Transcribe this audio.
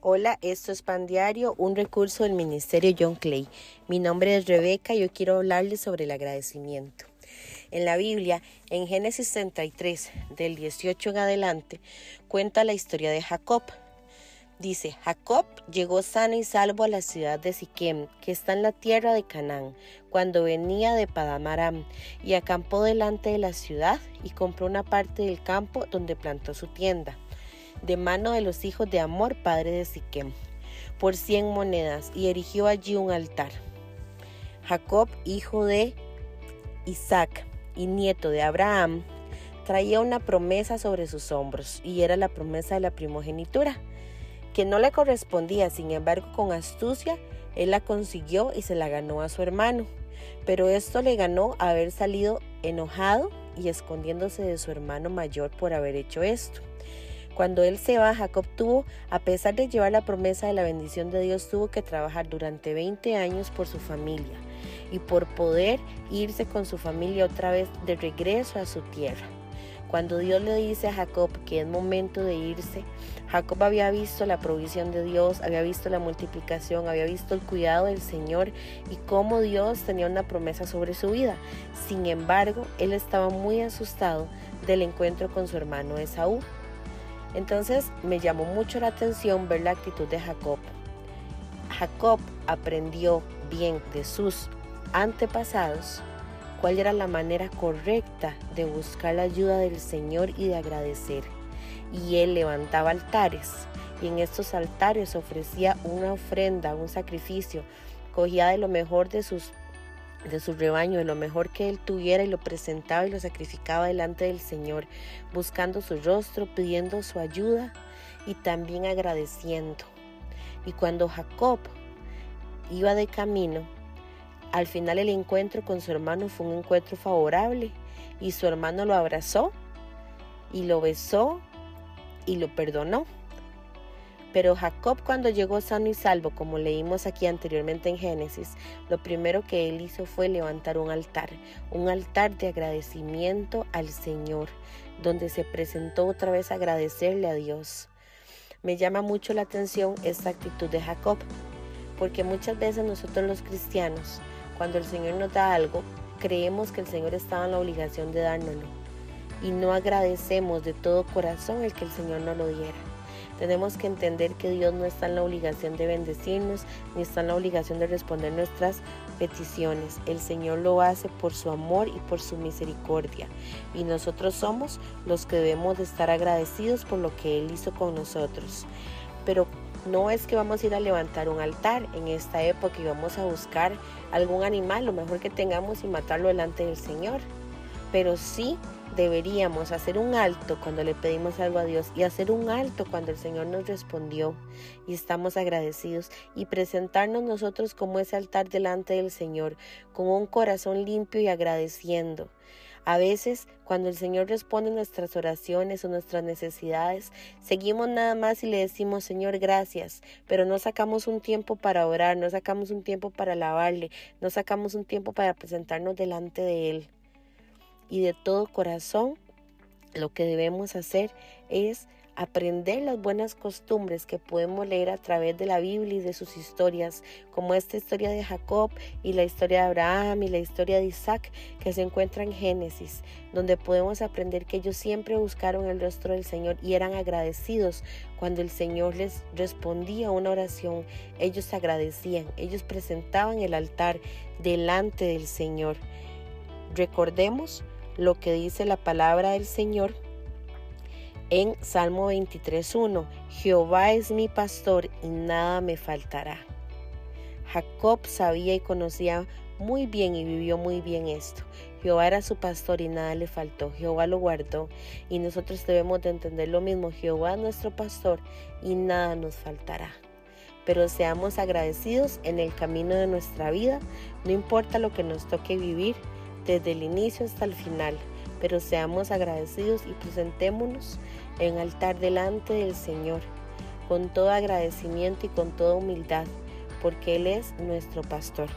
Hola, esto es Pan Diario, un recurso del Ministerio John Clay. Mi nombre es Rebeca y yo quiero hablarles sobre el agradecimiento. En la Biblia, en Génesis 33, del 18 en adelante, cuenta la historia de Jacob. Dice, Jacob llegó sano y salvo a la ciudad de Siquem, que está en la tierra de Canaán, cuando venía de Padamaram, y acampó delante de la ciudad y compró una parte del campo donde plantó su tienda de mano de los hijos de Amor, padre de Siquem, por cien monedas, y erigió allí un altar. Jacob, hijo de Isaac y nieto de Abraham, traía una promesa sobre sus hombros, y era la promesa de la primogenitura, que no le correspondía, sin embargo, con astucia, él la consiguió y se la ganó a su hermano. Pero esto le ganó haber salido enojado y escondiéndose de su hermano mayor por haber hecho esto. Cuando él se va, Jacob tuvo, a pesar de llevar la promesa de la bendición de Dios, tuvo que trabajar durante 20 años por su familia y por poder irse con su familia otra vez de regreso a su tierra. Cuando Dios le dice a Jacob que es momento de irse, Jacob había visto la provisión de Dios, había visto la multiplicación, había visto el cuidado del Señor y cómo Dios tenía una promesa sobre su vida. Sin embargo, él estaba muy asustado del encuentro con su hermano Esaú. Entonces me llamó mucho la atención ver la actitud de Jacob. Jacob aprendió bien de sus antepasados cuál era la manera correcta de buscar la ayuda del Señor y de agradecer. Y él levantaba altares y en estos altares ofrecía una ofrenda, un sacrificio, cogía de lo mejor de sus de su rebaño, de lo mejor que él tuviera y lo presentaba y lo sacrificaba delante del Señor, buscando su rostro, pidiendo su ayuda y también agradeciendo. Y cuando Jacob iba de camino, al final el encuentro con su hermano fue un encuentro favorable y su hermano lo abrazó y lo besó y lo perdonó. Pero Jacob cuando llegó sano y salvo, como leímos aquí anteriormente en Génesis, lo primero que él hizo fue levantar un altar, un altar de agradecimiento al Señor, donde se presentó otra vez a agradecerle a Dios. Me llama mucho la atención esta actitud de Jacob, porque muchas veces nosotros los cristianos, cuando el Señor nos da algo, creemos que el Señor estaba en la obligación de dárnoslo y no agradecemos de todo corazón el que el Señor nos lo diera. Tenemos que entender que Dios no está en la obligación de bendecirnos, ni está en la obligación de responder nuestras peticiones. El Señor lo hace por su amor y por su misericordia. Y nosotros somos los que debemos de estar agradecidos por lo que Él hizo con nosotros. Pero no es que vamos a ir a levantar un altar en esta época y vamos a buscar algún animal, lo mejor que tengamos y matarlo delante del Señor. Pero sí deberíamos hacer un alto cuando le pedimos algo a Dios y hacer un alto cuando el Señor nos respondió y estamos agradecidos y presentarnos nosotros como ese altar delante del Señor con un corazón limpio y agradeciendo. A veces, cuando el Señor responde nuestras oraciones o nuestras necesidades, seguimos nada más y le decimos, Señor, gracias, pero no sacamos un tiempo para orar, no sacamos un tiempo para alabarle, no sacamos un tiempo para presentarnos delante de Él y de todo corazón, lo que debemos hacer es aprender las buenas costumbres que podemos leer a través de la Biblia y de sus historias, como esta historia de Jacob y la historia de Abraham y la historia de Isaac que se encuentra en Génesis, donde podemos aprender que ellos siempre buscaron el rostro del Señor y eran agradecidos cuando el Señor les respondía una oración. Ellos agradecían, ellos presentaban el altar delante del Señor. Recordemos lo que dice la palabra del Señor en Salmo 23.1. Jehová es mi pastor y nada me faltará. Jacob sabía y conocía muy bien y vivió muy bien esto. Jehová era su pastor y nada le faltó. Jehová lo guardó y nosotros debemos de entender lo mismo. Jehová es nuestro pastor y nada nos faltará. Pero seamos agradecidos en el camino de nuestra vida, no importa lo que nos toque vivir, desde el inicio hasta el final, pero seamos agradecidos y presentémonos en altar delante del Señor, con todo agradecimiento y con toda humildad, porque Él es nuestro pastor.